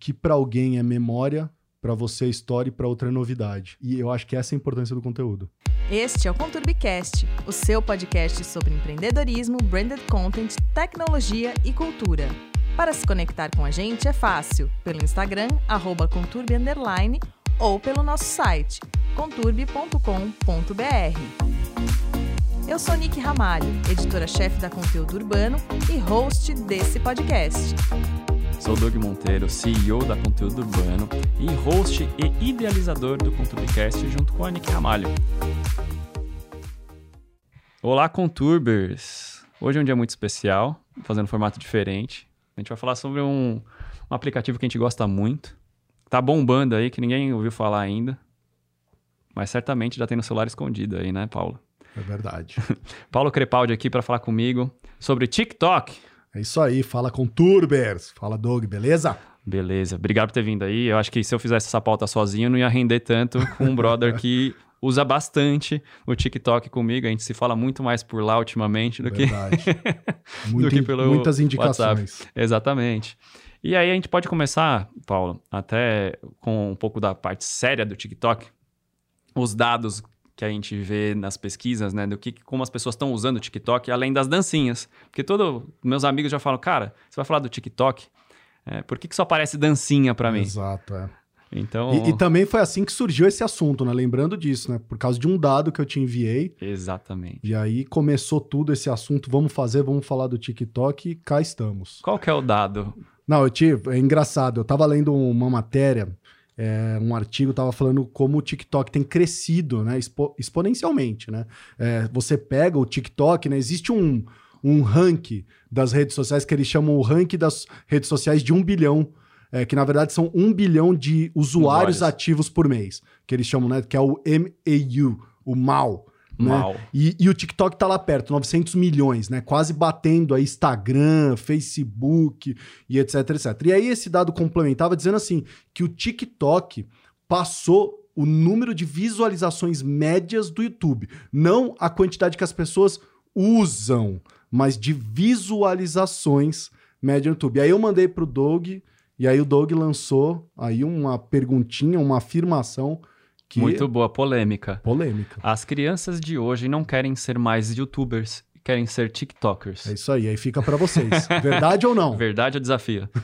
que para alguém é memória, para você é história e para outra é novidade. E eu acho que essa é a importância do conteúdo. Este é o Conturbicast, o seu podcast sobre empreendedorismo, branded content, tecnologia e cultura. Para se conectar com a gente é fácil, pelo Instagram, arroba conturbi, ou pelo nosso site, conturbi.com.br. Eu sou Nick Ramalho, editora-chefe da Conteúdo Urbano e host desse podcast. Sou Doug Monteiro, CEO da Conteúdo Urbano e host e idealizador do ConturbiCast junto com a Nick Ramalho. Olá, Conturbers! Hoje é um dia muito especial, fazendo um formato diferente. A gente vai falar sobre um, um aplicativo que a gente gosta muito. Tá bombando aí, que ninguém ouviu falar ainda. Mas certamente já tem no celular escondido aí, né, Paulo? É verdade. Paulo Crepaldi aqui para falar comigo sobre TikTok. É isso aí, fala com Turbers. Fala, Doug, beleza? Beleza, obrigado por ter vindo aí. Eu acho que se eu fizesse essa pauta sozinho, não ia render tanto com um brother que usa bastante o TikTok comigo. A gente se fala muito mais por lá ultimamente do Verdade. que, Muito, do que pelo muitas indicações. WhatsApp. Exatamente. E aí a gente pode começar, Paulo, até com um pouco da parte séria do TikTok. Os dados que a gente vê nas pesquisas, né, do que como as pessoas estão usando o TikTok, além das dancinhas. Porque todos meus amigos já falam, cara, você vai falar do TikTok? É, por que, que só aparece dancinha para mim? Exato, é. Então, E, e também foi assim que surgiu esse assunto, né? Lembrando disso, né? Por causa de um dado que eu te enviei. exatamente. E aí começou tudo esse assunto. Vamos fazer, vamos falar do TikTok e cá estamos. Qual que é o dado? Não, eu tive. É engraçado. Eu tava lendo uma matéria, é, um artigo, tava falando como o TikTok tem crescido, né? expo- exponencialmente, né? É, você pega o TikTok, né? Existe um, um ranking das redes sociais que eles chamam o ranking das redes sociais de um bilhão. é, que na verdade são um bilhão de usuários Usuários. ativos por mês. Que eles chamam, né? Que é o MAU, o MAU. Né? E, e o TikTok tá lá perto, 900 milhões, né? Quase batendo aí Instagram, Facebook e etc, etc. E aí esse dado complementava dizendo assim, que o TikTok passou o número de visualizações médias do YouTube. Não a quantidade que as pessoas usam, mas de visualizações média no YouTube. E aí eu mandei pro Doug, e aí o Doug lançou aí uma perguntinha, uma afirmação que... Muito boa, polêmica. Polêmica. As crianças de hoje não querem ser mais youtubers, querem ser tiktokers. É isso aí, aí fica pra vocês. Verdade ou não? Verdade ou desafio?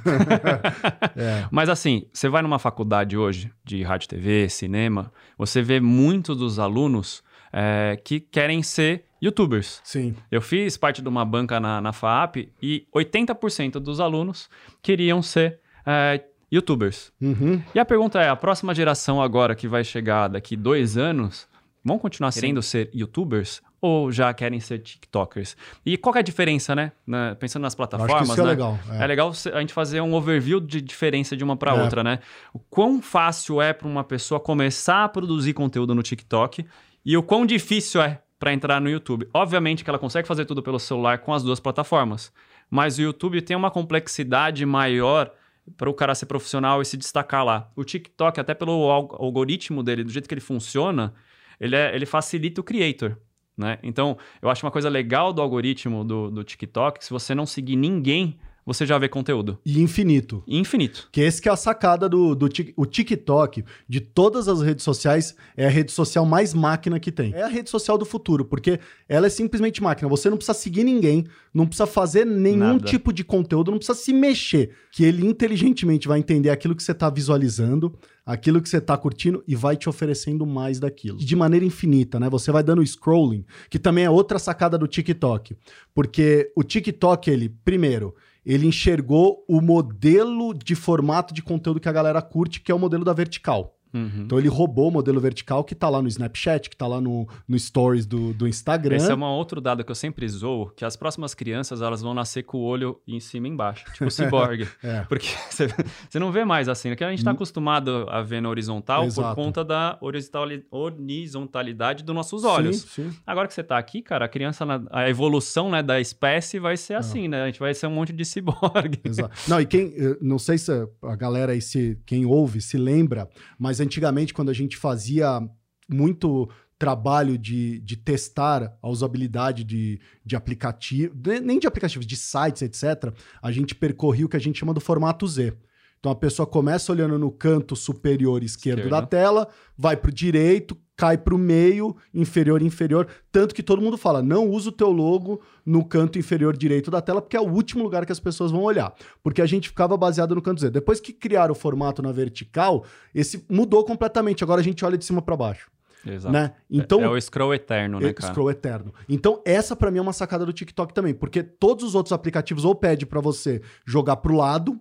É. Mas assim, você vai numa faculdade hoje de rádio, TV, cinema, você vê muitos dos alunos é, que querem ser youtubers. Sim. Eu fiz parte de uma banca na, na FAP e 80% dos alunos queriam ser é, youtubers. Uhum. E a pergunta é: a próxima geração agora que vai chegar daqui dois anos, vão continuar querendo ser youtubers ou já querem ser tiktokers? E qual que é a diferença, né? Na- pensando nas Eu acho que plataformas, isso é né? legal. é. É legal a gente fazer um overview de diferença de uma para É. outra, né? O quão fácil é para uma pessoa começar a produzir conteúdo no TikTok e o quão difícil é para entrar no YouTube. Obviamente que ela consegue fazer tudo pelo celular com as duas plataformas, mas o YouTube tem uma complexidade maior para o cara ser profissional e se destacar lá. O TikTok, até pelo alg- algoritmo dele, do jeito que ele funciona, ele, é- ele facilita o creator. Né? Então, eu acho uma coisa legal do algoritmo do, do TikTok, se você não seguir ninguém, você já vê conteúdo. E infinito. Infinito. Que esse que é a sacada do, do o TikTok, de todas as redes sociais, é a rede social mais máquina que tem. É a rede social do futuro, porque ela é simplesmente máquina. Você não precisa seguir ninguém, não precisa fazer nenhum Nada. tipo de conteúdo, não precisa se mexer. Que ele inteligentemente vai entender aquilo que você está visualizando, aquilo que você está curtindo e vai te oferecendo mais daquilo. De maneira infinita, né? Você vai dando scrolling, que também é outra sacada do TikTok. Porque o TikTok, ele, primeiro, ele enxergou o modelo de formato de conteúdo que a galera curte, que é o modelo da vertical. Uhum. Então ele roubou o modelo vertical que tá lá no Snapchat, que tá lá no, no Stories do, do Instagram. Esse é um outro dado que eu sempre zoo, que as próximas crianças elas vão nascer com o olho em cima e embaixo, tipo ciborgue. É. Porque você não vê mais assim, né? Que a gente está acostumado a ver na horizontal por Exato. conta da horizontali- horizontalidade dos nossos olhos. Sim, sim. Agora que você tá aqui, cara, a criança, a evolução né, da espécie vai ser assim, né? A gente vai ser um monte de ciborgue. Exato. Não, e quem, eh, não sei se a galera aí, se, quem ouve, se lembra, mas antigamente, quando a gente fazia muito trabalho de, de testar a usabilidade de, de aplicativo, nem de aplicativos, de sites, etc., a gente percorria o que a gente chama do formato Z. Então, a pessoa começa olhando no canto superior esquerdo Esquerda. da tela, vai pro direito, cai pro meio, inferior, inferior. Tanto que todo mundo fala: não usa o teu logo no canto inferior direito da tela, porque é o último lugar que as pessoas vão olhar. Porque a gente ficava baseado no canto Z. Depois que criaram o formato na vertical, esse mudou completamente. Agora a gente olha de cima para baixo. Exato. Né? Então, é, é o scroll eterno, né, é, cara? Scroll eterno. Então, essa pra mim é uma sacada do TikTok também, porque todos os outros aplicativos ou pede pra você jogar pro lado,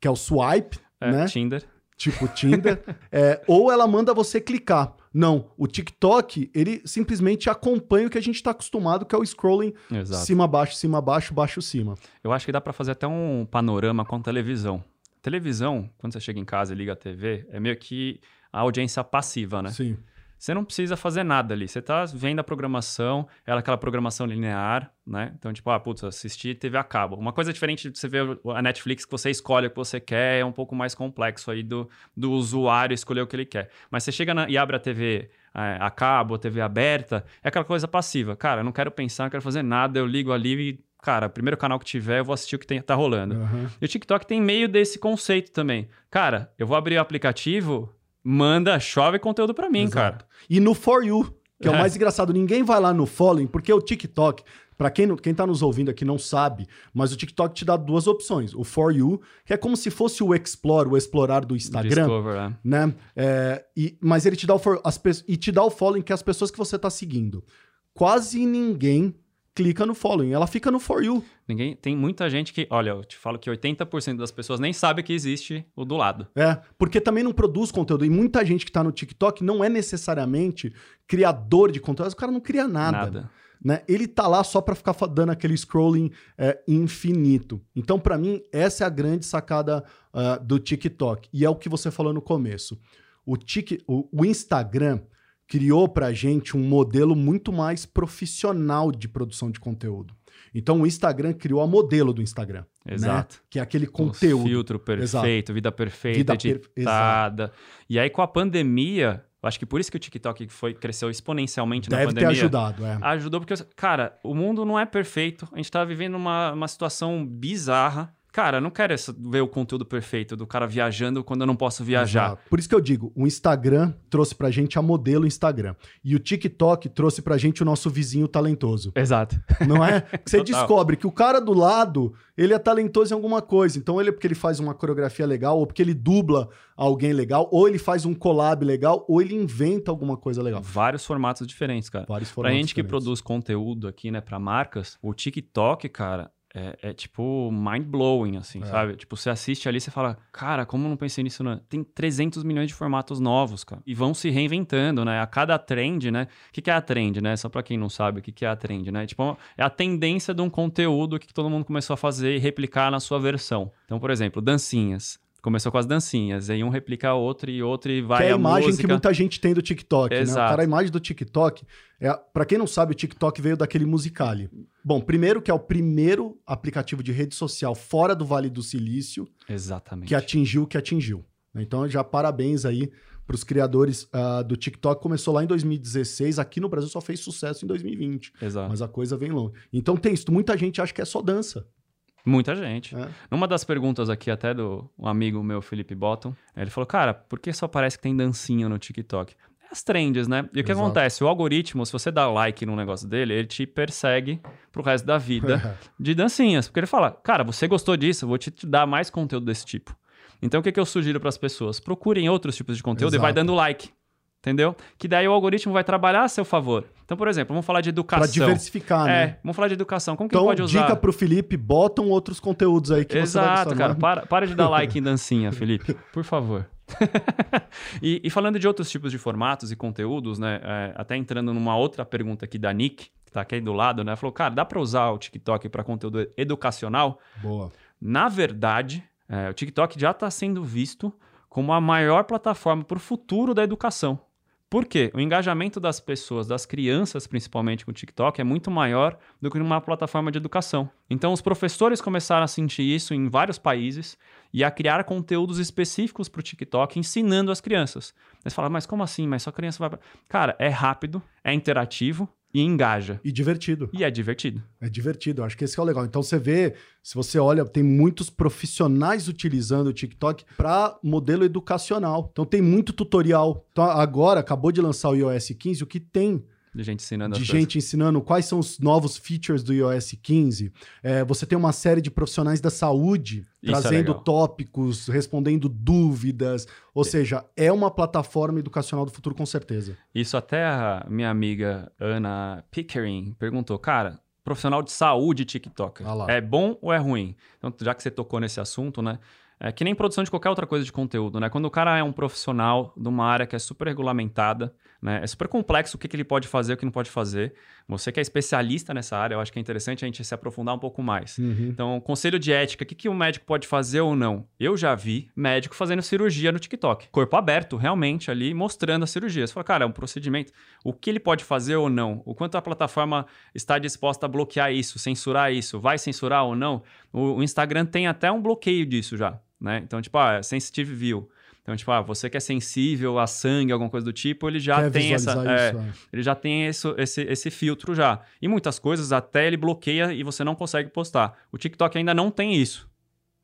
que é o swipe, É, né? Tinder. Tipo Tinder, é, ou ela manda você clicar. Não, o TikTok, ele simplesmente acompanha o que a gente tá acostumado, que é o scrolling Exato. cima, baixo, cima, baixo, baixo, cima. Eu acho que dá pra fazer até um panorama com televisão. Televisão, quando você chega em casa e liga a TV, é meio que a audiência passiva, né? Sim. Você não precisa fazer nada ali. Você tá vendo a programação, ela é aquela programação linear, né? Então, tipo, ah, putz, assistir TV a cabo. Uma coisa diferente de você ver a Netflix que você escolhe o que você quer, é um pouco mais complexo aí do, do usuário escolher o que ele quer. Mas você chega na- e abre a TV é, a cabo, a TV aberta, é aquela coisa passiva. Cara, eu não quero pensar, não quero fazer nada, eu ligo ali e, cara, primeiro canal que tiver, eu vou assistir o que tem, tá rolando. Aham. E o TikTok tem meio desse conceito também. Cara, eu vou abrir o aplicativo, manda, chove conteúdo pra mim, cara. Exato. E no For You, que é, o É. mais engraçado, ninguém vai lá no Following, porque o TikTok, pra quem, quem tá nos ouvindo aqui não sabe, mas o TikTok te dá duas opções. O For You, que é como se fosse o Explore, o explorar do Instagram, Discover, é. né? É, e, mas ele te dá o for, as, e te dá o following que é as pessoas que você tá seguindo. Quase ninguém clica no following, ela fica no For You. Ninguém, tem muita gente que, olha, eu te falo que 80% das pessoas nem sabe que existe o do lado. É, porque também não produz conteúdo. E muita gente que tá no TikTok não é necessariamente criador de conteúdo. O cara não cria nada. Nada. né? Ele tá lá só pra ficar dando aquele scrolling é, infinito. Então, pra mim, essa é a grande sacada ah, do TikTok. E é o que você falou no começo. O, Tik, o, o Instagram criou pra gente um modelo muito mais profissional de produção de conteúdo. Então, o Instagram criou a modelo do Instagram. né? Exato. Que é aquele conteúdo. filtro perfeito, vida perfeita, Vida per- editada. E aí, com a pandemia, acho que por isso que o TikTok foi, cresceu exponencialmente na Deve ter pandemia. ajudado, é. Ajudou porque, cara, o mundo não é perfeito. A gente tá vivendo uma, uma situação bizarra. Cara, eu não quero essa- ver o conteúdo perfeito do cara viajando quando eu não posso viajar. Exato. Por isso que eu digo, o Instagram trouxe pra gente a modelo Instagram. E o TikTok trouxe pra gente o nosso vizinho talentoso. Exato. Não é? Que você descobre que o cara do lado, ele é talentoso em alguma coisa. Então, ele é porque ele faz uma coreografia legal, ou porque ele dubla alguém legal, ou ele faz um collab legal, ou ele inventa alguma coisa legal. Vários formatos diferentes, cara. Vários Pra formatos gente que diferentes. produz conteúdo aqui, né, pra marcas, o TikTok, cara, é, é tipo mind-blowing, assim, É. sabe? Tipo, você assiste ali e você fala, cara, como eu não pensei nisso, né? Tem 300 milhões de formatos novos, cara. E vão se reinventando, né? A cada trend, né? O que, que é a trend, né? Só pra quem não sabe o que, que é a trend, né? Tipo, é a tendência de um conteúdo que todo mundo começou a fazer e replicar na sua versão. Então, por exemplo, dancinhas. Começou com as dancinhas, aí um replica a outra e outra e vai que é a imagem música. que muita gente tem do TikTok, né? O Exato. cara, a imagem do TikTok, é, para quem não sabe, o TikTok veio daquele Musicali. Bom, primeiro que é o primeiro aplicativo de rede social fora do Vale do Silício Exatamente. que atingiu o que atingiu. né? Então, já parabéns aí para os criadores ah, do TikTok. Começou lá em 2016, aqui no Brasil só fez sucesso em 2020, Exato. mas a coisa vem longe. Então tem isso, muita gente acha que é só dança. Muita gente. né? Numa das perguntas aqui, até do um amigo meu, Felipe Bottom, ele falou: Cara, por que só parece que tem dancinha no TikTok? É As trends, né? E o que Exato. acontece? O algoritmo, se você dá like num negócio dele, ele te persegue pro resto da vida de dancinhas. Porque ele fala: Cara, você gostou disso, eu vou te dar mais conteúdo desse tipo. Então o que, que eu sugiro para as pessoas? Procurem outros tipos de conteúdo e vai Exato. dando like. Entendeu? Que daí o algoritmo vai trabalhar a seu favor. Então, por exemplo, vamos falar de Para educação. diversificar, É, né? vamos falar de educação. Como que Então, pode usar? dica pro Felipe, botam outros conteúdos aí que você vai Exato, cara. É? Para, para de dar like em dancinha, Felipe. Por favor. e, e falando de outros tipos de formatos e conteúdos, né? é, até entrando numa outra pergunta aqui da Nick, que tá aqui do lado, né? Falou, cara, dá para usar o TikTok para conteúdo educacional? Boa. Na verdade, é, o TikTok já está sendo visto como a maior plataforma para o futuro da educação. Por quê? O engajamento das pessoas, das crianças principalmente com o TikTok, é muito maior do que numa plataforma de educação. Então, os professores começaram a sentir isso em vários países e a criar conteúdos específicos para o TikTok, ensinando as crianças. Eles falam, mas como assim? Mas só criança vai. pra-" Cara, é rápido, é interativo, e engaja. E divertido. E é divertido. É divertido, acho que esse é o legal. Então você vê, se você olha, tem muitos profissionais utilizando o TikTok para modelo educacional. Então tem muito tutorial. Então agora acabou de lançar o iOS 15, o que tem De gente ensinando de gente ensinando quais são os novos features do iOS 15. É, você tem uma série de profissionais da saúde Isso é trazendo legal. tópicos, respondendo dúvidas. Ou seja, é uma plataforma educacional do futuro com certeza. Isso até a minha amiga Ana Pickering perguntou, cara, profissional de saúde TikTok, Ah é bom ou é ruim? Então, já que você tocou nesse assunto, né? É que nem produção de qualquer outra coisa de conteúdo, né? Quando o cara é um profissional de uma área que é super regulamentada, né? É super complexo o que, que ele pode fazer e o que não pode fazer. Você que é especialista nessa área, eu acho que é interessante a gente se aprofundar um pouco mais. Então, conselho de ética, o que, que o médico pode fazer ou não? Eu já vi médico fazendo cirurgia no TikTok. Corpo aberto, realmente, ali, mostrando a cirurgia. Você fala, cara, é um procedimento. O que ele pode fazer ou não? O quanto a plataforma está disposta a bloquear isso, censurar isso? Vai censurar ou não? O, o Instagram tem até um bloqueio disso já, né? Então, tipo, ah, é sensitive view. Então, tipo, ah, você que é sensível a sangue, alguma coisa do tipo, ele já Quer tem essa... é, isso? é. ele já tem esse, esse, esse filtro já. E muitas coisas até ele bloqueia e você não consegue postar. O TikTok ainda não tem isso,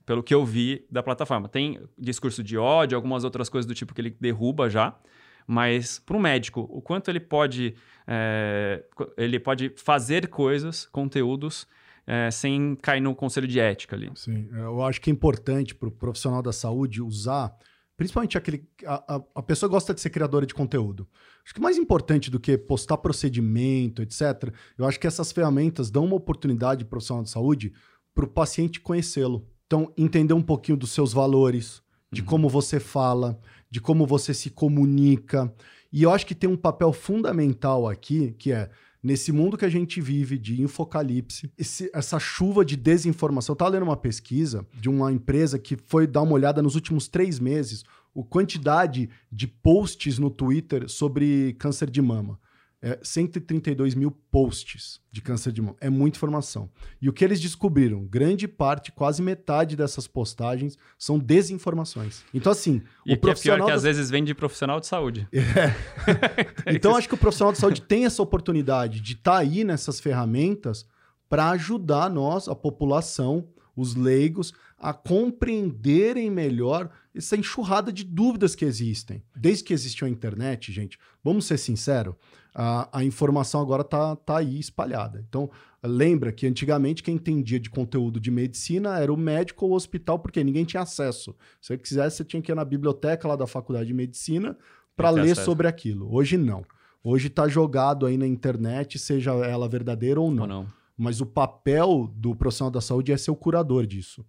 pelo que eu vi da plataforma. Tem discurso de ódio, algumas outras coisas do tipo que ele derruba já. Mas para o médico, o quanto ele pode, é, ele pode fazer coisas, conteúdos, é, sem cair no conselho de ética ali. Sim, eu acho que é importante para o profissional da saúde usar, principalmente aquele. A, a, a pessoa gosta de ser criadora de conteúdo. Acho que mais importante do que postar procedimento, etc., eu acho que essas ferramentas dão uma oportunidade pro profissional de saúde para o paciente conhecê-lo. Então, entender um pouquinho dos seus valores, de como você fala, de como você se comunica. E eu acho que tem um papel fundamental aqui, que é nesse mundo que a gente vive de infocalipse, esse- essa chuva de desinformação. Eu estava lendo uma pesquisa de uma empresa que foi dar uma olhada nos últimos três meses, a quantidade de posts no Twitter sobre câncer de mama. É 132 mil posts de câncer de mama. É muita informação. E o que eles descobriram? Grande parte, quase metade dessas postagens são desinformações. Então, assim, E o que é pior profissional. que da- às vezes vem de profissional de saúde. então, acho que o profissional de saúde tem essa oportunidade de estar aí nessas ferramentas para ajudar nós, a população, os leigos, a compreenderem melhor essa enxurrada de dúvidas que existem. Desde que existiu a internet, gente, vamos ser sinceros, a, a informação agora tá, tá aí espalhada. Então, lembra que antigamente quem entendia de conteúdo de medicina era o médico ou o hospital, porque ninguém tinha acesso. Se você quisesse, você tinha que ir na biblioteca lá da faculdade de medicina para ler acesso. sobre aquilo. Hoje não. Hoje está jogado aí na internet, seja ela verdadeira ou não. Ou não? Mas o papel do profissional da saúde é ser o curador disso.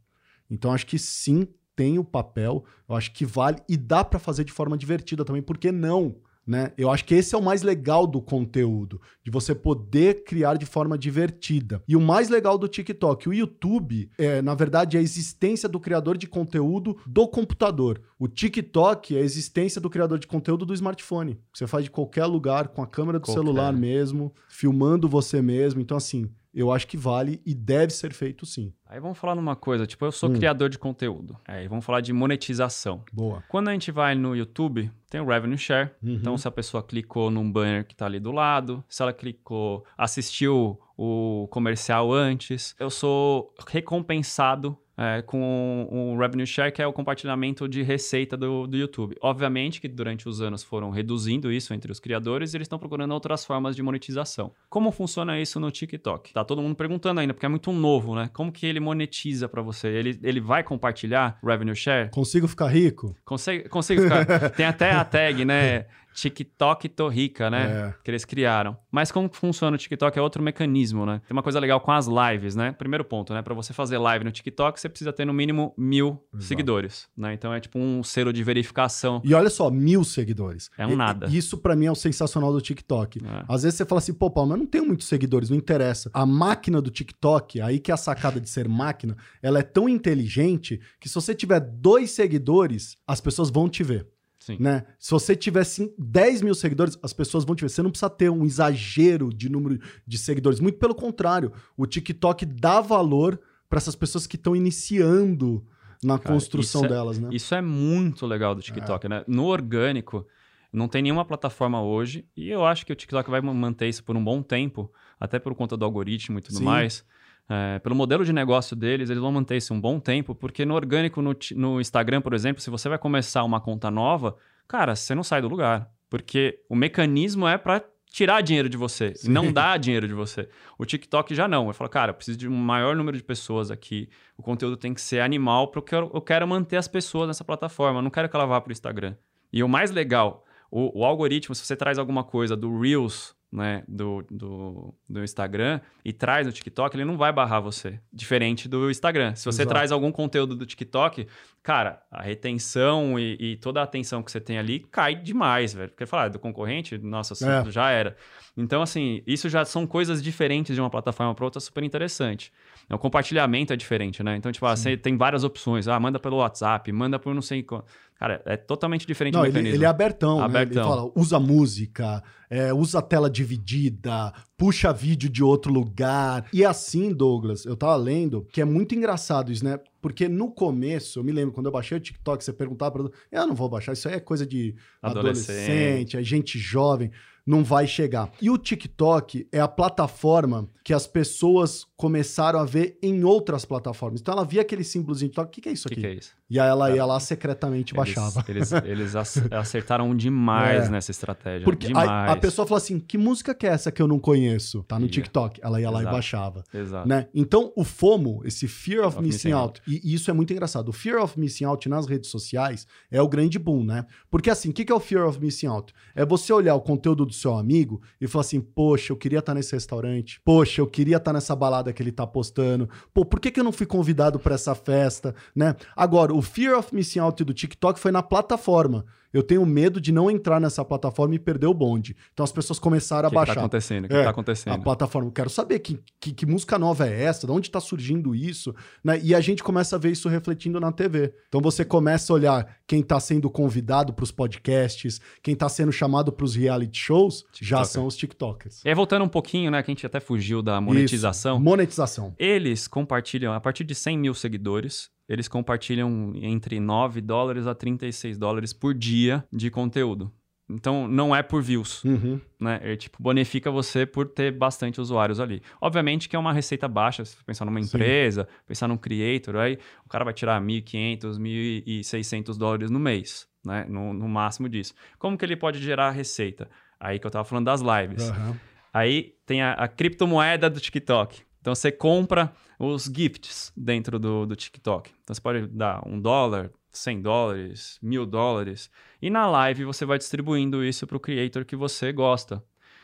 Então acho que sim, tem o papel, eu acho que vale e dá para fazer de forma divertida também, por que não? Né? Eu acho que esse é o mais legal do conteúdo, de você poder criar de forma divertida. E o mais legal do TikTok, o YouTube, é, na verdade, é a existência do criador de conteúdo do computador. O TikTok é a existência do criador de conteúdo do smartphone. Você faz de qualquer lugar, com a câmera do Qualquer. celular mesmo, filmando você mesmo. Então, assim, eu acho que vale e deve ser feito sim. Aí vamos falar numa coisa, tipo, eu sou Hum. criador de conteúdo. Aí vamos falar de monetização. Boa. Quando a gente vai no YouTube, tem o Revenue Share. Uhum. Então, se a pessoa clicou num banner que tá ali do lado, se ela clicou, assistiu o comercial antes, eu sou recompensado é, com o Revenue Share, que é o compartilhamento de receita do, do YouTube. Obviamente que durante os anos foram reduzindo isso entre os criadores e eles estão procurando outras formas de monetização. Como funciona isso no TikTok? Tá todo mundo perguntando ainda, porque é muito novo, né? Como que ele monetiza para você? Ele, ele vai compartilhar Revenue Share? Consigo ficar rico? Consegue, consigo ficar. Tem até a tag, né? TikTok tô rica, né? É. Que eles criaram. Mas como funciona o TikTok é outro mecanismo, né? Tem uma coisa legal com as lives, né? Primeiro ponto, né? Para você fazer live no TikTok, você precisa ter no mínimo mil Exato. seguidores, né? Então é tipo um selo de verificação. E olha só, mil seguidores. É um E- nada. Isso pra mim é o sensacional do TikTok. É. Às vezes você fala assim, pô, Paulo, mas eu não tenho muitos seguidores, não interessa. A máquina do TikTok, aí que é a sacada de ser máquina, ela é tão inteligente que se você tiver dois seguidores, as pessoas vão te ver. Sim. Né? Se você tiver sim, 10 mil seguidores, as pessoas vão te ver. Você não precisa ter um exagero de número de seguidores. Muito pelo contrário, o TikTok dá valor para essas pessoas que estão iniciando na Cara, construção é- delas, né? Isso é muito legal do TikTok, né? No orgânico, Não tem nenhuma plataforma hoje, e eu acho que o TikTok vai manter isso por um bom tempo, até por conta do algoritmo e tudo Sim. mais. É, pelo modelo de negócio deles, eles vão manter isso um bom tempo, porque no orgânico, no, no Instagram, por exemplo, se você vai começar uma conta nova, cara, você não sai do lugar. Porque o mecanismo é para tirar dinheiro de você, e não dar dinheiro de você. O TikTok já não. Eu falo, cara, eu preciso de um maior número de pessoas aqui. O conteúdo tem que ser animal, porque eu, eu quero manter as pessoas nessa plataforma. Eu não quero que ela vá para o Instagram. E o mais legal, o, o algoritmo, se você traz alguma coisa do Reels, né, do, do, do Instagram e traz no TikTok, ele não vai barrar você. Diferente do Instagram. Se você Exato. traz algum conteúdo do TikTok, cara, a retenção e, e toda a atenção que você tem ali cai demais, velho. Porque falar do concorrente, nossa, É. já era. Então, assim, isso já são coisas diferentes de uma plataforma para outra, super interessante. O compartilhamento é diferente, né? Então, tipo, ah, você tem várias opções. Ah, manda pelo WhatsApp, manda por não sei qual. Cara, é totalmente diferente Não, o ele, mecanismo. ele é abertão, né? Abertão. Ele fala, usa música, é, usa tela dividida, puxa vídeo de outro lugar. E assim, Douglas, eu tava lendo que é muito engraçado isso, né? Porque no começo, eu me lembro, quando eu baixei o TikTok, você perguntava pra eu não vou baixar, isso aí é coisa de Adolescente. adolescente, é gente jovem, não vai chegar. E o TikTok é a plataforma que as pessoas começaram a ver em outras plataformas. Então ela via aquele símbolozinho de TikTok, o que, que é isso O que, aqui? que é isso? E aí ela ia lá secretamente baixava. Eles, eles, eles ac- acertaram demais É. nessa estratégia. Porque a, a pessoa fala assim: que música que é essa que eu não conheço? Tá no. TikTok. Ela ia lá Exato. e baixava. Exato. Né? Então, o FOMO, esse Fear of, Of Missing Missing out, e e isso é muito engraçado. O Fear of Missing Out nas redes sociais é o grande boom, né? Porque assim, o que, que é o Fear of Missing Out? É você olhar o conteúdo do seu amigo e falar assim: poxa, eu queria estar nesse restaurante. Poxa, eu queria estar nessa balada que ele tá postando. Pô, por que, que eu não fui convidado para essa festa, né? Agora, o Fear of Missing Out do TikTok foi na plataforma. Eu tenho medo de não entrar nessa plataforma e perder o bonde. Então as pessoas começaram O a que, que tá baixar. acontecendo? O que, É, tá a acontecendo? plataforma. Eu quero saber que, que, que música nova é essa, de onde está surgindo isso, né? E a gente começa a ver isso refletindo na TV. Então você começa a olhar quem está sendo convidado para os podcasts, quem está sendo chamado para os reality shows, já TikToker. são os TikTokers. E aí, voltando um pouquinho, né? Que a gente até fugiu da monetização. Isso, monetização. Eles compartilham, a partir de 100 mil seguidores, eles compartilham entre 9 dólares a 36 dólares por dia de conteúdo. Então, não é por views, Uhum. né? É, tipo, bonifica você por ter bastante usuários ali. Obviamente que é uma receita baixa, se você pensar numa Sim. empresa, pensar num creator, aí o cara vai tirar 1.500, 1.600 dólares no mês, né? No, no máximo disso. Como que ele pode gerar receita? Aí que eu tava falando das lives. Aham. Aí tem a, a criptomoeda do TikTok. Então você compra os gifts dentro do, do TikTok. Então você pode dar um dólar, 100 dólares, mil dólares. E na live você vai distribuindo isso para o creator que você gosta.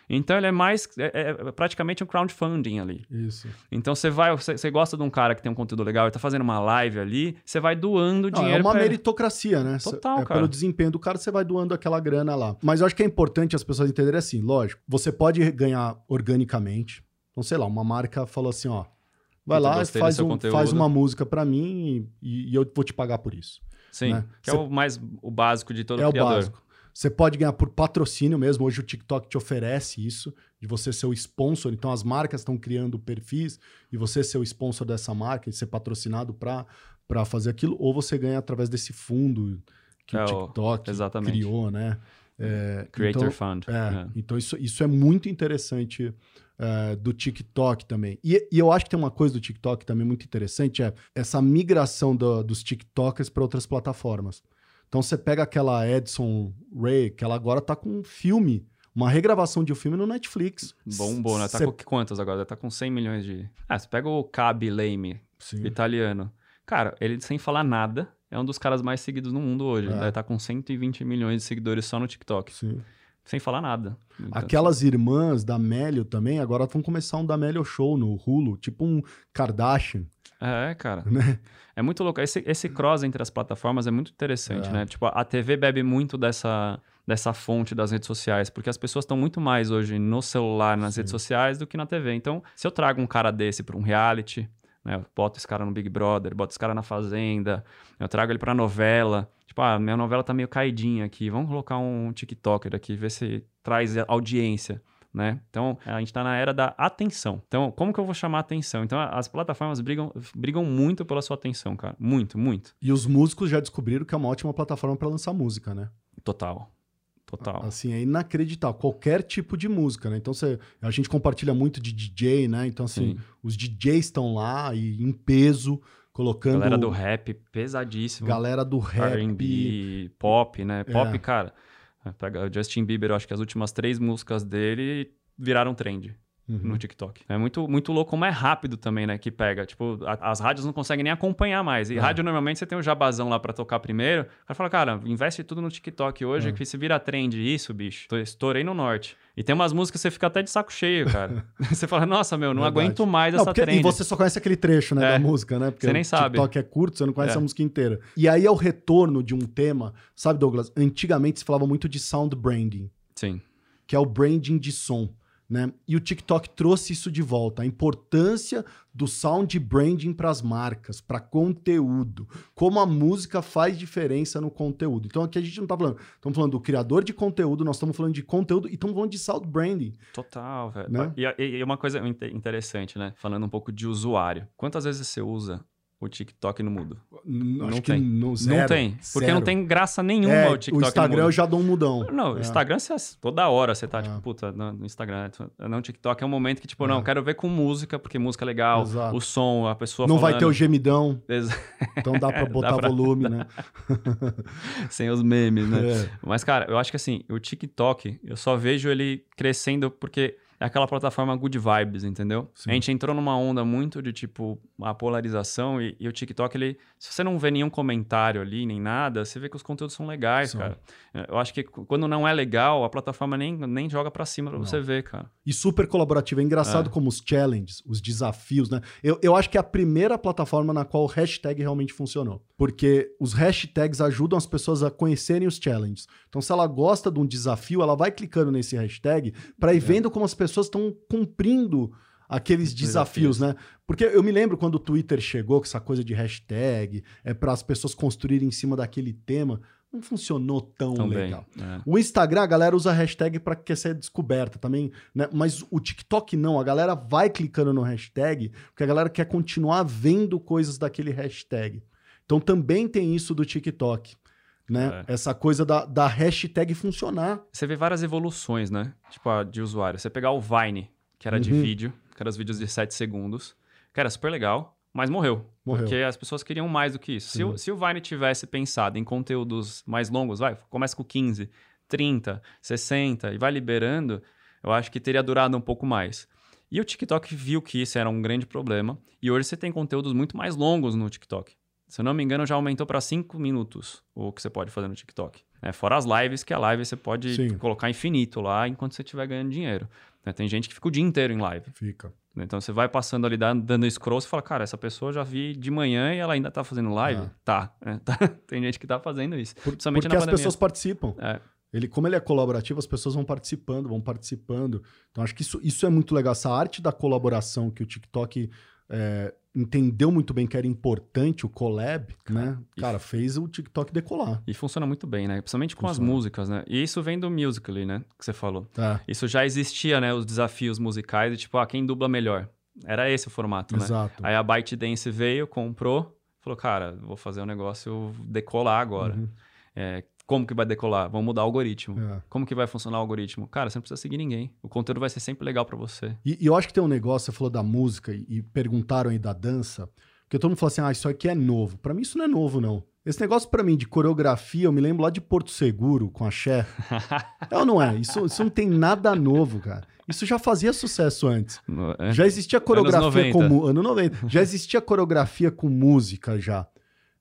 Então ele é mais. É, é praticamente um crowdfunding ali. Isso. Então você vai. Você, você gosta de um cara que tem um conteúdo legal e tá fazendo uma live ali, você vai doando Não, é dinheiro uma pra meritocracia, né? Total, é cara. Pelo desempenho do cara, você vai doando aquela grana lá. Mas eu acho que é importante as pessoas entenderem assim, lógico, você pode ganhar organicamente. Então, sei lá, uma marca falou assim, ó, vai Puta, lá faz, um- faz uma música pra mim e, e eu vou te pagar por isso. Sim, né? que Você- é o mais o básico de todo é o criador. básico. Você pode ganhar por patrocínio mesmo. Hoje o TikTok te oferece isso, de você ser o sponsor. Então as marcas estão criando perfis e você ser o sponsor dessa marca e ser patrocinado para fazer aquilo. Ou você ganha através desse fundo que É o o- TikTok exatamente. criou, né? É, Creator então, Fund. é, é. então isso, isso é muito interessante é, do TikTok também. E, e eu acho que tem uma coisa do TikTok também muito interessante, é essa migração do- dos TikTokers para outras plataformas. Então você pega aquela Edson Ray, que ela agora tá com um filme, uma regravação de um filme no Netflix. Bombou, né? Tá Cê- com quantos agora? Tá com 100 milhões de. Ah, você pega o Cabi Lame, Sim. italiano. Cara, ele sem falar nada, é um dos caras mais seguidos no mundo hoje. É. Ele tá com 120 milhões de seguidores só no TikTok. Sim. Sem falar nada. Então, Aquelas irmãs da Melio também, agora vão começar um da Melio Show no Hulu, tipo um Kardashian, É, cara. né? É muito louco. Esse, esse cross entre as plataformas é muito interessante, É. né? Tipo, a TV bebe muito dessa, dessa fonte das redes sociais, porque as pessoas estão muito mais hoje no celular, nas Sim. redes sociais, do que na TV. Então, se eu trago um cara desse para um reality, né? Eu boto esse cara no Big Brother, boto esse cara na Fazenda, eu trago ele pra novela. Tipo, ah, minha novela tá meio caidinha aqui, vamos colocar um TikToker aqui, ver se traz audiência. Né? Então, a gente está na era da atenção. Então, como que eu vou chamar atenção? Então, as plataformas brigam, brigam muito pela sua atenção, cara. Muito, muito. E os músicos já descobriram que é uma ótima plataforma para lançar música, né? Total. Total. Assim, é inacreditável. Qualquer tipo de música, né? Então, você, a gente compartilha muito de DJ, né? Então, assim, Sim. os DJs estão lá e em peso, colocando... Galera do rap, pesadíssimo. Galera do rap. R&B, pop, né? Pop, É. cara. Pega o Justin Bieber, eu acho que as últimas três músicas dele viraram trend Uhum. no TikTok. É muito, muito louco como é rápido também, né? Que pega. Tipo, a- as rádios não conseguem nem acompanhar mais. E É. rádio, normalmente, você tem o jabazão lá pra tocar primeiro. O cara fala, cara, investe tudo no TikTok hoje, É. que se vira trend. Isso, bicho. Tô- Estourei no norte. E tem umas músicas que você fica até de saco cheio, cara. você fala, nossa, meu, não Verdade. aguento mais Não, essa porque- trend. e você só conhece aquele trecho, né, É. da música, né? Porque Você nem o sabe. TikTok é curto, você não conhece É. a música inteira. E aí é o retorno de um tema, sabe, Douglas? Antigamente se falava muito de sound branding, Sim. que é o branding de som, né? E o TikTok trouxe isso de volta, a importância do sound branding para as marcas, para conteúdo, como a música faz diferença no conteúdo. Então aqui a gente não tá falando, estamos falando do criador de conteúdo, nós estamos falando de conteúdo e estamos falando de sound branding. Total, velho. Né? E, e- uma coisa inte- interessante, né? Falando um pouco de usuário. Quantas vezes você usa o TikTok no mudo? Não que tem. não, zero, não tem. Porque zero. não tem graça nenhuma É, o TikTok o Instagram eu já dou um mudão. Não, o É. Instagram, você, toda hora você tá, É. tipo, puta, no, Instagram. Não, TikTok é um momento que, tipo, não, É. quero ver com música, porque música é legal, Exato. o som, a pessoa Não vai ter o falando. gemidão, Exa- então dá pra Dá botar pra- volume, né? Sem os memes, né? É. Mas, cara, eu acho que assim, o TikTok, eu só vejo ele crescendo porque é aquela plataforma good vibes, entendeu? Sim. A gente entrou numa onda muito de, tipo, a polarização e, e o TikTok, ele... Se você não vê nenhum comentário ali, nem nada, você vê que os conteúdos são legais, cara. Eu acho que quando não é legal, a plataforma nem, nem joga pra cima pra Não. você ver, cara. E super colaborativo. É engraçado É. como os challenges, os desafios, né? Eu, eu acho que é a primeira plataforma na qual o hashtag realmente funcionou. Porque os hashtags ajudam as pessoas a conhecerem os challenges. Então, se ela gosta de um desafio, ela vai clicando nesse hashtag para É. ir vendo como as pessoas estão cumprindo aqueles desafios, né? Porque eu me lembro quando o Twitter chegou com essa coisa de hashtag, é para as pessoas construírem em cima daquele tema, não funcionou tão Também. legal. é. O Instagram, a galera usa hashtag para quer ser descoberta também, né? Mas o TikTok não, a galera vai clicando no hashtag porque a galera quer continuar vendo coisas daquele hashtag. Então também tem isso do TikTok, né? É. Essa coisa da, da hashtag funcionar. Você vê várias evoluções, né? Tipo, a de usuário. Você pegar o Vine, que era de Uhum. vídeo, que era os vídeos de 7 segundos, que era super legal, mas morreu. Morreu. Porque as pessoas queriam mais do que isso. Se, o, se o Vine tivesse pensado em conteúdos mais longos, vai, começa com 15, 30, 60 e vai liberando, eu acho que teria durado um pouco mais. E o TikTok viu que isso era um grande problema. E hoje você tem conteúdos muito mais longos no TikTok. Se eu não me engano, já aumentou para 5 minutos o que você pode fazer no TikTok. É, fora as lives, que a live você pode Sim. colocar infinito lá enquanto você estiver ganhando dinheiro. né? Tem gente que fica o dia inteiro em live. Fica. né? Então você vai passando ali, dando, scroll, você fala, cara, essa pessoa eu já vi de manhã e ela ainda tá fazendo live? Ah. Tá, é, tá. Tem gente que tá fazendo isso. Por- porque as pessoas participam. É, Ele, como ele é colaborativo, as pessoas vão participando, vão participando. Então, acho que isso, isso é muito legal. Essa arte da colaboração que o TikTok é, entendeu muito bem que era importante, o collab, né? e Cara, fez o TikTok decolar. e funciona muito bem, né? Principalmente com Funciona. as músicas, né? E isso vem do Musical.ly, né? Que você falou. Tá, Isso já existia, né? Os desafios musicais e tipo, ah, quem dubla melhor? Era esse o formato, né? exato. Aí a ByteDance veio, comprou, falou, cara, vou fazer o negócio decolar agora. Uhum, É, como que vai decolar? Vamos mudar o algoritmo. é. Como que vai funcionar o algoritmo? Cara, você não precisa seguir ninguém. O conteúdo vai ser sempre legal pra você. E, e eu acho que tem um negócio, você falou da música e, e perguntaram aí da dança, porque todo mundo fala assim, ah, isso aqui é novo. Pra mim isso não é novo, não. Esse negócio pra mim de coreografia, eu me lembro lá de Porto Seguro, com a Cher. é ou não é? Isso, isso não tem nada novo, cara. Isso já fazia sucesso antes. É? Já existia coreografia 90. com... Ano 90. Já existia coreografia com música já.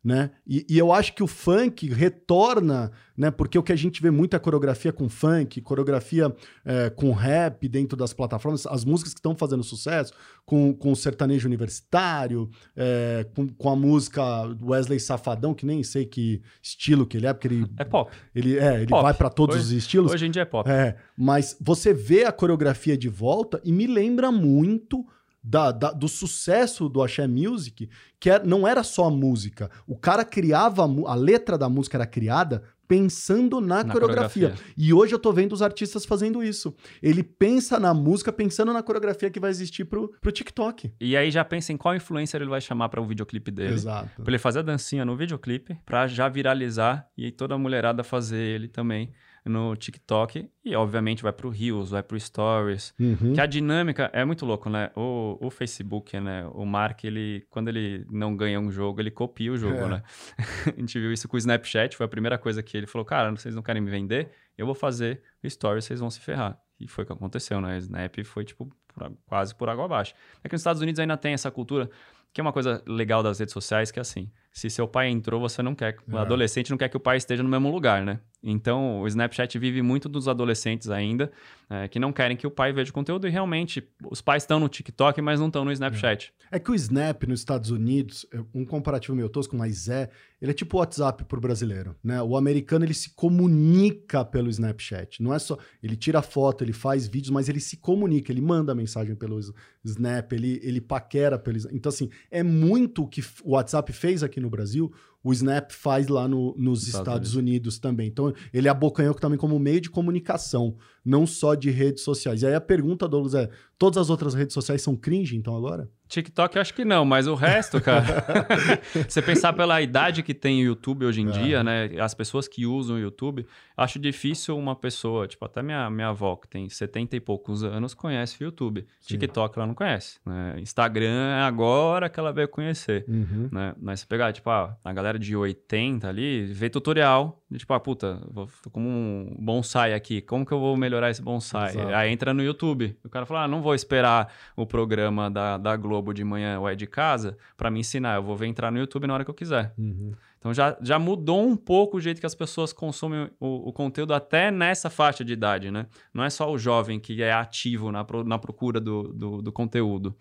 Né? E, e eu acho que o funk retorna, né? Porque o que a gente vê muito é coreografia com funk, coreografia é, com rap dentro das plataformas, as músicas que estão fazendo sucesso, com, com o sertanejo universitário, é, com, com a música do Wesley Safadão, que nem sei que estilo que ele é, porque ele, É pop. ele, é, ele Pop. vai para todos Hoje- os estilos. Hoje em dia é pop. É, mas você vê a coreografia de volta e me lembra muito da, da- do sucesso do Axé Music, que é- não era só a música. O cara criava, a, a letra da música era criada pensando na, Na coreografia. coreografia. E hoje eu tô vendo os artistas fazendo isso. Ele pensa na música pensando na coreografia que vai existir pro, pro TikTok. E aí já pensa em qual influencer ele vai chamar pra um videoclipe dele. Exato. Pra ele fazer a dancinha no videoclipe, pra já viralizar e toda a mulherada fazer ele também no TikTok e, obviamente, vai pro Reels, vai pro Stories. Uhum. Que a dinâmica é muito louco, né? O, o Facebook, né? O Mark, ele, quando ele não ganha um jogo, ele copia o jogo, É. né? a gente viu isso com o Snapchat, foi a primeira coisa que ele falou, cara, vocês não querem me vender? Eu vou fazer o Stories, vocês vão se ferrar. E foi o que aconteceu, né? O Snap foi, tipo, por quase por água abaixo. É que nos Estados Unidos ainda tem essa cultura, que é uma coisa legal das redes sociais, que é assim, se seu pai entrou, você não quer, o É. adolescente não quer que o pai esteja no mesmo lugar, né? Então, o Snapchat vive muito dos adolescentes ainda, é, que não querem que o pai veja o conteúdo, e realmente, os pais estão no TikTok, mas não estão no Snapchat. É que o Snap nos Estados Unidos, é um comparativo meio tosco, mas é, ele é tipo o WhatsApp pro brasileiro, né? O americano, ele se comunica pelo Snapchat. Não é só, ele tira foto, ele faz vídeos, mas ele se comunica, ele manda mensagem pelo Snap, ele, ele paquera pelo. Então, assim, é muito o que o WhatsApp fez aqui no Brasil, o Snap faz lá no- nos Estados Estados, Unidos. também. Então, ele abocanhou também como meio de comunicação, não só de redes sociais. E aí a pergunta, Douglas, é, todas as outras redes sociais são cringe, então, agora? TikTok eu acho que não, mas o resto, cara. você pensar pela idade que tem o YouTube hoje em É. dia, né? As pessoas que usam o YouTube, acho difícil uma pessoa, tipo, até minha, minha avó, que tem 70 e poucos anos, conhece o YouTube. Sim. TikTok ela não conhece. Né? Instagram é agora que ela veio conhecer. Uhum. Né? Mas se pegar, tipo, ah, a galera de 80 ali, vê tutorial, de, tipo, ah, puta, vou, tô com um bonsai aqui, como que eu vou melhorar esse bonsai? Exato. Aí entra no YouTube. O cara fala, ah, não vou esperar o programa da, da Globo de manhã ou é de casa pra me ensinar, eu vou ver entrar no YouTube na hora que eu quiser. Uhum. Então já, já mudou um pouco o jeito que as pessoas consomem o, o conteúdo até nessa faixa de idade, né? Não é só o jovem que é ativo na, pro- na procura do, do, do conteúdo.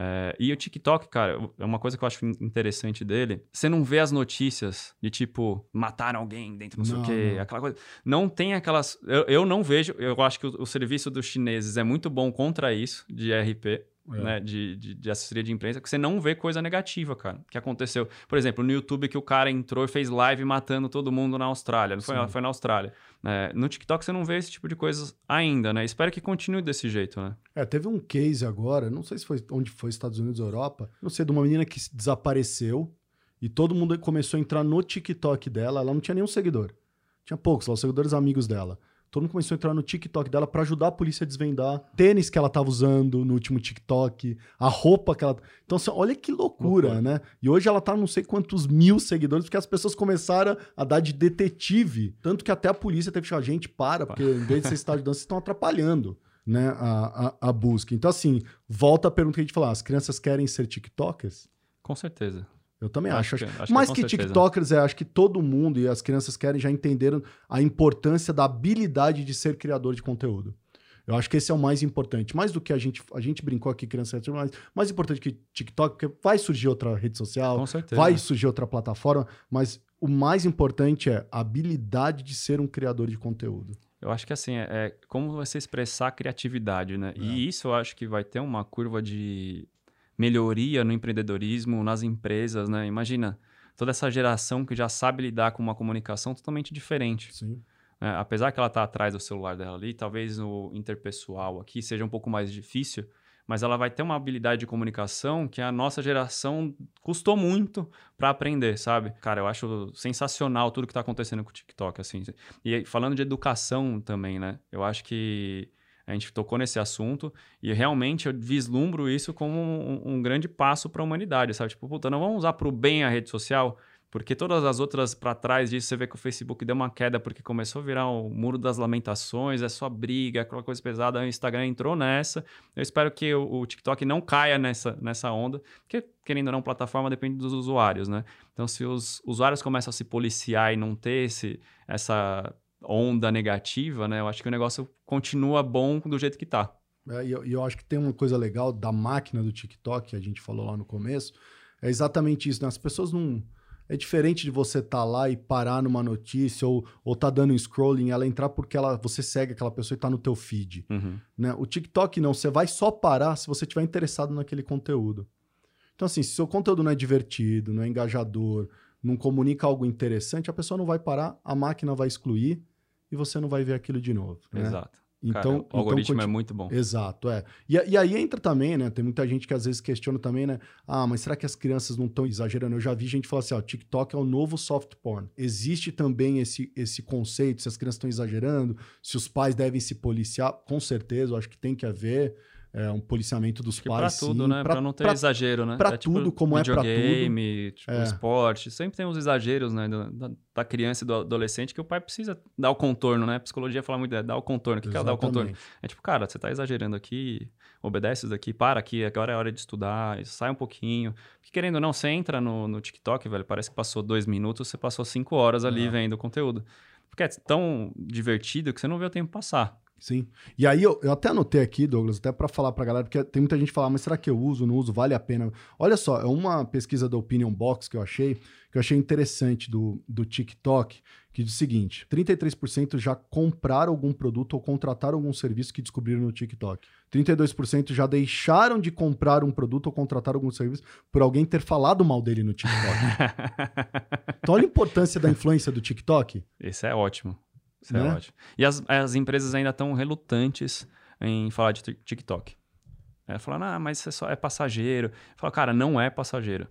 É, e o TikTok, cara, é uma coisa que eu acho in- interessante dele. Você não vê as notícias de tipo, mataram alguém dentro, não, sei Não, o quê, não. aquela coisa. Não tem aquelas. Eu, eu não vejo, eu acho que o, o serviço dos chineses é muito bom contra isso, de RP É. né, de, de, de assessoria de imprensa, que você não vê coisa negativa, cara, que aconteceu. Por exemplo, no YouTube que o cara entrou e fez live matando todo mundo na Austrália, não foi, Sim. foi na Austrália. É, no TikTok você não vê esse tipo de coisas ainda, né? Espero que continue desse jeito, né? É, teve um case agora, não sei se foi onde foi, Estados Unidos ou Europa, não sei, de uma menina que desapareceu e todo mundo começou a entrar no TikTok dela, ela não tinha nenhum seguidor. Tinha poucos, lá, os seguidores amigos dela. Todo mundo começou a entrar no TikTok dela pra ajudar a polícia a desvendar tênis que ela tava usando no último TikTok, a roupa que ela. Então, assim, olha que loucura, Loucura. né? E hoje ela tá não sei quantos mil seguidores, porque as pessoas começaram a dar de detetive. Tanto que até a polícia teve que falar, gente, para, porque em vez de vocês estarem ajudando, vocês estão atrapalhando. Né, a, a, a busca. Então, assim, volta a pergunta que a gente falou: as crianças querem ser TikTokers? Com certeza. Eu também acho. Acho acho. que- acho que Mais que, certeza. TikTokers, é, acho que todo mundo e as crianças querem já entenderam a importância da habilidade de ser criador de conteúdo. Eu acho que esse é o mais importante. Mais do que a gente, a gente brincou aqui, criança, mas mais importante que TikTok, porque vai surgir outra rede social, Com certeza. vai surgir outra plataforma, mas o mais importante é a habilidade de ser um criador de conteúdo. Eu acho que assim, é, é como você expressar a criatividade, né? É. E isso eu acho que vai ter uma curva de melhoria no empreendedorismo, nas empresas, né? Imagina toda essa geração que já sabe lidar com uma comunicação totalmente diferente. Sim. né? apesar que ela tá atrás do celular dela ali, talvez no interpessoal aqui seja um pouco mais difícil, mas ela vai ter uma habilidade de comunicação que a nossa geração custou muito para aprender, sabe? Cara, eu acho sensacional tudo que tá acontecendo com o TikTok, assim. E falando de educação também, né? Eu acho que a gente tocou nesse assunto e realmente eu vislumbro isso como um, um grande passo para a humanidade, sabe? Tipo, puta, não vamos usar para o bem a rede social, porque todas as outras para trás disso, você vê que o Facebook deu uma queda porque começou a virar o muro das lamentações, é só briga, aquela coisa pesada. O Instagram entrou nessa. Eu espero que o, o TikTok não caia nessa, nessa onda, porque, querendo ou não, plataforma depende dos usuários, né? Então, se os usuários começam a se policiar e não ter esse, essa onda negativa, né? Eu acho que o negócio continua bom do jeito que tá. É, e eu, eu acho que tem uma coisa legal da máquina do TikTok, que a gente falou lá no começo, é exatamente isso, né? As pessoas não. É diferente de você estar lá e parar numa notícia ou, ou tá dando um scrolling, ela entrar porque ela, você segue aquela pessoa e tá no teu feed. Uhum. Né? O TikTok não, você vai só parar se você estiver interessado naquele conteúdo. Então, assim, se seu conteúdo não é divertido, não é engajador, não comunica algo interessante, a pessoa não vai parar, a máquina vai excluir e você não vai ver aquilo de novo. né? Exato. Então, Cara, o algoritmo então, é muito bom. Exato, é. E, e, aí entra também, né? Tem muita gente que às vezes questiona também, né? Ah, mas será que as crianças não estão exagerando? Eu já vi gente falar assim, ó, TikTok é o novo soft porn. Existe também esse, esse conceito, se as crianças estão exagerando, se os pais devem se policiar, com certeza, eu acho que tem que haver é, um policiamento dos Acho pais. Pra tudo, sim, né? Pra, não ter pra, exagero, né? Pra tudo, como é pra tudo. Videogame, tipo, É. esporte. Sempre tem uns exageros, né? Da, da- criança e do adolescente que o pai precisa dar o contorno, né? Psicologia fala muito, é dar o contorno. O que, que é dar o contorno? É tipo, cara, você tá exagerando aqui, obedece isso daqui, para aqui, agora é hora de estudar, sai um pouquinho. Porque querendo ou não, você entra no, no TikTok, velho, parece que passou dois minutos, você passou cinco horas ali É. vendo o conteúdo. Porque é tão divertido que você não vê o tempo passar. Sim. E aí eu, eu até anotei aqui, Douglas, até pra falar pra galera, porque tem muita gente que fala, "Ah, mas será que eu uso, não uso, vale a pena? Olha só, é uma pesquisa da Opinion Box que eu achei, que eu achei interessante do, do TikTok, que diz o seguinte: 33% já compraram algum produto ou contrataram algum serviço que descobriram no TikTok. 32% já deixaram de comprar um produto ou contratar algum serviço por alguém ter falado mal dele no TikTok. então olha a importância da influência do TikTok. Isso é ótimo. Isso Né? é ótimo. E as, as empresas ainda estão relutantes em falar de Tik- TikTok. É, falando, ah, mas isso é só é passageiro. Fala, cara, não é passageiro.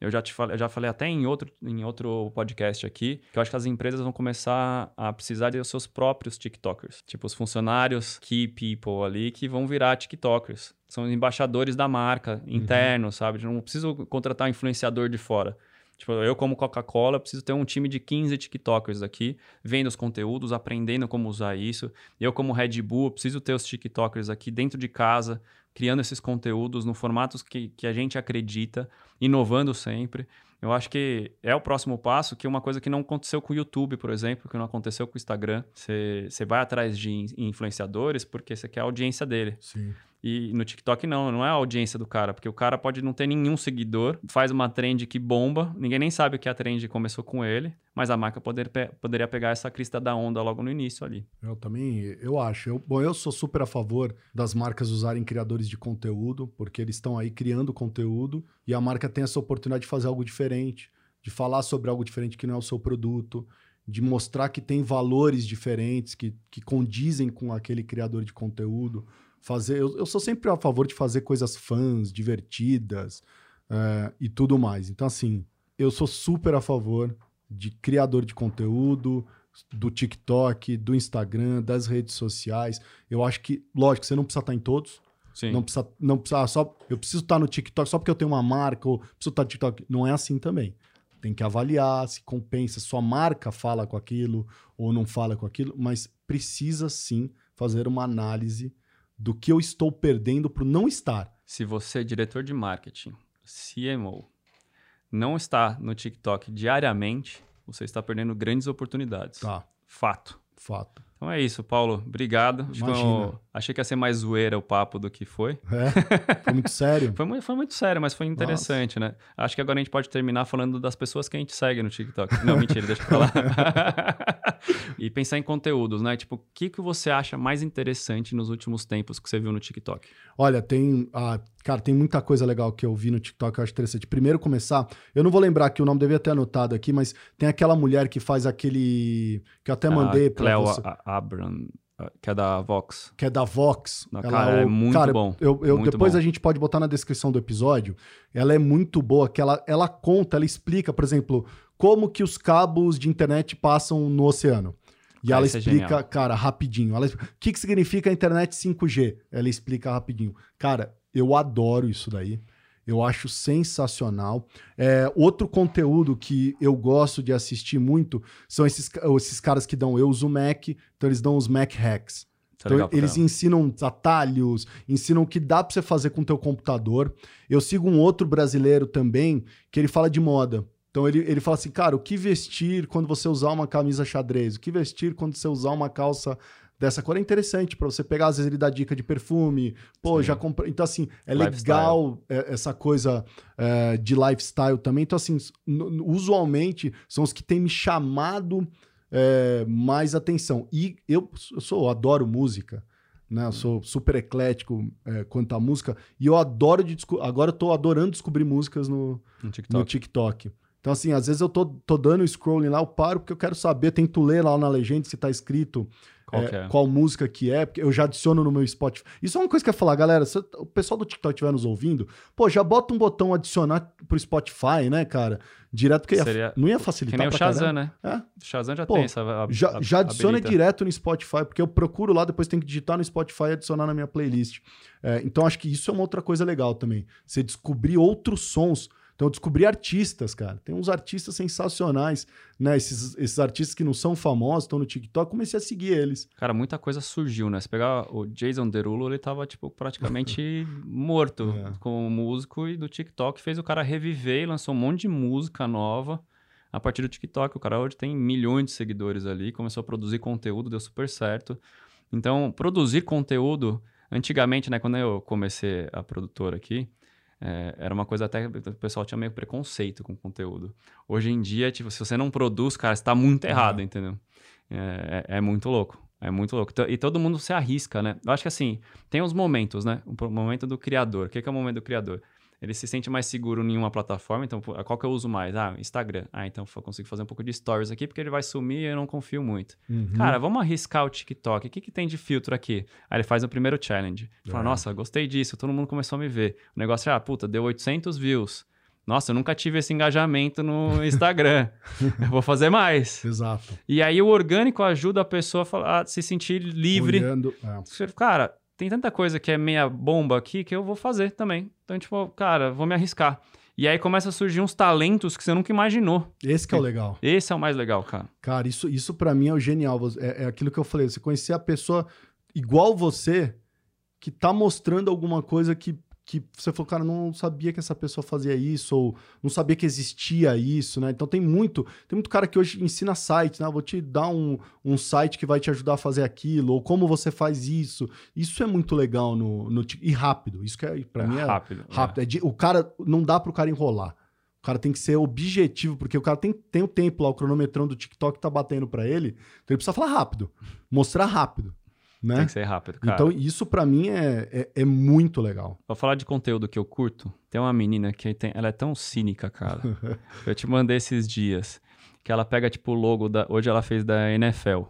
Eu já, te falei, já falei até em outro, em outro podcast aqui, que eu acho que as empresas vão começar a precisar de seus próprios TikTokers. Tipo, os funcionários, key people ali, que vão virar TikTokers. São embaixadores da marca, internos, sabe? Não preciso contratar um influenciador de fora. Tipo, eu como Coca-Cola preciso ter um time de 15 TikTokers aqui, vendo os conteúdos, aprendendo como usar isso. Eu como Red Bull preciso ter os TikTokers aqui dentro de casa, criando esses conteúdos no formatos que, que a gente acredita, inovando sempre. Eu acho que é o próximo passo, que é uma coisa que não aconteceu com o YouTube, por exemplo, que não aconteceu com o Instagram. Você vai atrás de in- influenciadores porque você quer a audiência dele. Sim. E no TikTok não, não é a audiência do cara, porque o cara pode não ter nenhum seguidor, faz uma trend que bomba, ninguém nem sabe que a trend começou com ele, mas a marca poder, poderia pegar essa crista da onda logo no início ali. Eu também, eu acho. Eu, bom, eu sou super a favor das marcas usarem criadores de conteúdo, porque eles estão aí criando conteúdo e a marca tem essa oportunidade de fazer algo diferente, de falar sobre algo diferente que não é o seu produto, de mostrar que tem valores diferentes que, que condizem com aquele criador de conteúdo. Fazer, eu, eu sou sempre a favor de fazer coisas fãs, divertidas eh, e tudo mais. Então, assim, eu sou super a favor de criador de conteúdo, do TikTok, do Instagram, das redes sociais. Eu acho que, lógico, você não precisa estar em todos. Sim. Não precisa, não precisa ah, só. Eu preciso estar no TikTok só porque eu tenho uma marca, ou preciso estar no TikTok. Não é assim também. Tem que avaliar se compensa, sua marca fala com aquilo ou não fala com aquilo, mas precisa sim fazer uma análise do que eu estou perdendo por não estar. Se você, diretor de marketing, CMO, não está no TikTok diariamente, você está perdendo grandes oportunidades. Tá, Fato. fato. Então é isso, Paulo. Obrigado. Acho que Imagina. eu- achei que ia ser mais zoeira o papo do que foi. É, foi muito sério. Foi muito, foi muito sério, mas foi interessante, né? Acho que agora a gente pode terminar falando das pessoas que a gente segue no TikTok. Não, mentira, deixa eu falar. e pensar em conteúdos, né? Tipo, o que, que você acha mais interessante nos últimos tempos que você viu no TikTok? Olha, tem. ah, cara, tem muita coisa legal que eu vi no TikTok que eu acho interessante. Primeiro começar, eu não vou lembrar que o nome devia ter anotado aqui, mas tem aquela mulher que faz aquele. que eu até mandei a pra Cleo você. Abram, que é da Vox. Que é da Vox. Não, cara, é muito bom, Eu, eu- muito depois bom. a gente pode botar na descrição do episódio. Ela é muito boa, que ela, ela conta, ela explica, por exemplo, como que os cabos de internet passam no oceano. E Ah, ela é explica, genial. cara, rapidinho. Ela, o que, que significa a internet 5G? Ela explica rapidinho. Cara, eu adoro isso daí. Eu acho sensacional. É, outro conteúdo que eu gosto de assistir muito são esses, esses caras que dão. Eu uso Mac, então eles dão os Mac hacks. É Então, eles caramba. ensinam atalhos, ensinam o que dá pra você fazer com o teu computador. Eu sigo um outro brasileiro também, que ele fala de moda. Então ele, ele fala assim, cara, o que vestir quando você usar uma camisa xadrez? O que vestir quando você usar uma calça dessa cor? É interessante pra você pegar, às vezes ele dá dica de perfume. Pô, Sim. já comprei. Então assim, é Lifestyle. legal é, essa coisa é, de lifestyle também. Então assim, usualmente são os que têm me chamado é, mais atenção. E eu, eu sou, eu adoro música, né? Eu sou super eclético é, quanto à música. E eu adoro de Agora eu tô adorando descobrir músicas no, No no TikTok. TikTok. Então, assim, às vezes eu tô, tô dando scrolling lá, eu paro porque eu quero saber, tento ler lá na legenda se tá escrito Qual é, que é? qual música que é, porque eu já adiciono no meu Spotify. Isso é uma coisa que eu ia falar, galera. Se o pessoal do TikTok estiver nos ouvindo, pô, já bota um botão adicionar pro Spotify, né, cara? Direto, porque ia- Seria- não ia Que facilitar nem o Shazam, né? É. O Shazam já Pô, tem essa. a- Já, a- já adiciona habilita. direto no Spotify, porque eu procuro lá, depois tem que digitar no Spotify e adicionar na minha playlist. É, então acho que isso é uma outra coisa legal também. Você descobrir outros sons. Então eu descobri artistas, cara. Tem uns artistas sensacionais, né? Esses, esses artistas que não são famosos, estão no TikTok, comecei a seguir eles. Cara, muita coisa surgiu, né? Se pegar o Jason Derulo, ele tava, tipo, praticamente morto É. como músico e do TikTok fez o cara reviver e lançou um monte de música nova a partir do TikTok. O cara hoje tem milhões de seguidores ali, começou a produzir conteúdo, deu super certo. Então, produzir conteúdo, antigamente, né, quando eu comecei a produtora aqui, é, era uma coisa até que o pessoal tinha meio preconceito com conteúdo. Hoje em dia, tipo, se você não produz, cara, você tá muito errado, entendeu? É, é- é muito louco. É muito louco. Então, E todo mundo se arrisca, né? Eu acho que assim, tem os momentos, né? O momento do criador. O que que é o momento do criador? Ele se sente mais seguro em uma plataforma, então qual que eu uso mais? Ah, Instagram. Ah, então eu consigo fazer um pouco de stories aqui, porque ele vai sumir e eu não confio muito. Cara, vamos arriscar o TikTok. O que, que tem de filtro aqui? Aí ele faz o primeiro challenge. Fala, É. nossa, gostei disso, todo mundo começou a me ver. O negócio é, ah, puta, deu 800 views. Nossa, eu nunca tive esse engajamento no Instagram. eu vou fazer mais. Exato. E aí o orgânico ajuda a pessoa a, se sentir livre. Olhando, é. Cara, tem tanta coisa que é meia bomba aqui que eu vou fazer também. Então, tipo, cara, vou me arriscar. E aí começa a surgir uns talentos que você nunca imaginou. Esse que é o legal. Esse é o mais legal, cara. Cara, isso, isso para mim é o genial. É, é aquilo que eu falei. Você conhecer a pessoa igual você, que tá mostrando alguma coisa que, que você falou, cara, não sabia que essa pessoa fazia isso, ou não sabia que existia isso, né? Então tem muito, tem muito cara que hoje ensina sites, né? Vou te dar um, um site que vai te ajudar a fazer aquilo, ou como você faz isso. Isso é muito legal no, no e rápido. Isso que é, para mim é rápido. rápido. É de- o cara não dá pro cara enrolar. O cara tem que ser objetivo, porque o cara tem, tem o tempo lá, o cronometrão do TikTok tá batendo pra ele, então ele precisa falar rápido, mostrar rápido, né? Tem que ser rápido, cara. Então isso pra mim é, é, é muito legal. Pra falar de conteúdo que eu curto, tem uma menina que tem, ela é tão cínica, cara. eu te mandei esses dias. Que ela pega, tipo, o logo da. Hoje ela fez da NFL.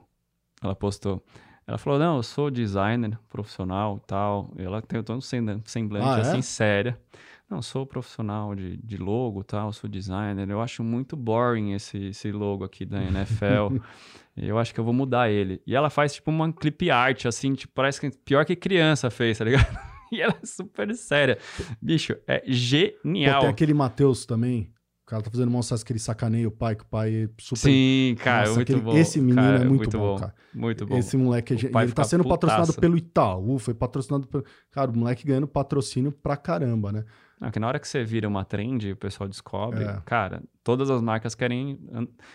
Ela postou. Ela falou: Não, eu sou designer profissional e tal. E ela tem todo um sem- semblante Ah, é? assim, séria. Não, sou profissional de, de logo tal, sou designer. Eu acho muito boring esse, esse logo aqui da NFL. Eu acho que eu vou mudar ele. E ela faz, tipo, uma clip art, assim, tipo, parece que pior que criança fez, tá ligado? E ela é super séria. Bicho, é Pô, genial. tem aquele Matheus também, o cara tá fazendo mostrar que ele sacaneia o pai, que o pai é super... Sim, cara, Nossa, muito aquele- bom. esse menino cara, é muito bom, cara. Muito bom. Esse moleque, é ele tá sendo patrocinado putaço. pelo Itaú, foi patrocinado pelo... Cara, o moleque ganhando patrocínio pra caramba, né? Não, que na hora que você vira uma trend, o pessoal descobre, É. cara, todas as marcas querem.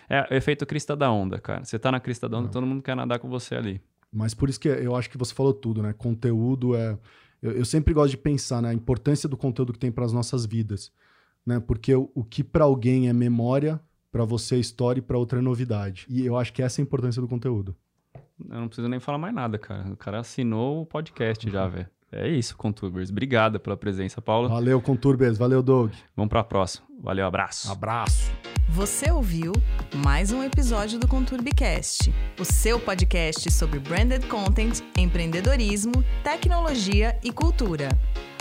É o efeito crista da onda, cara. Você tá na crista da onda, É. todo mundo quer nadar com você ali. Mas por isso que eu acho que você falou tudo, né? Conteúdo é. Eu, eu sempre gosto de pensar na importância do conteúdo que tem para as nossas vidas, né? Porque o, o que para alguém é memória, para você é história e para outra é novidade. E eu acho que essa é a importância do conteúdo. Eu não preciso nem falar mais nada, cara. O cara assinou o podcast Uhum. já, velho. É isso, Contubers. Obrigado pela presença, Paulo. Valeu, Conturbes. Valeu, Doug. Vamos pra próxima. Valeu, abraço. Abraço. Você ouviu mais um episódio do ConturbiCast, o seu podcast sobre branded content, empreendedorismo, tecnologia e cultura.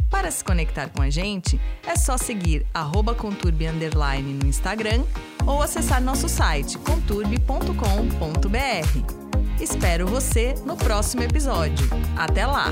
Para se conectar com a gente, é só seguir underline no Instagram ou acessar nosso site conturbi.com.br. Espero você no próximo episódio. Até lá!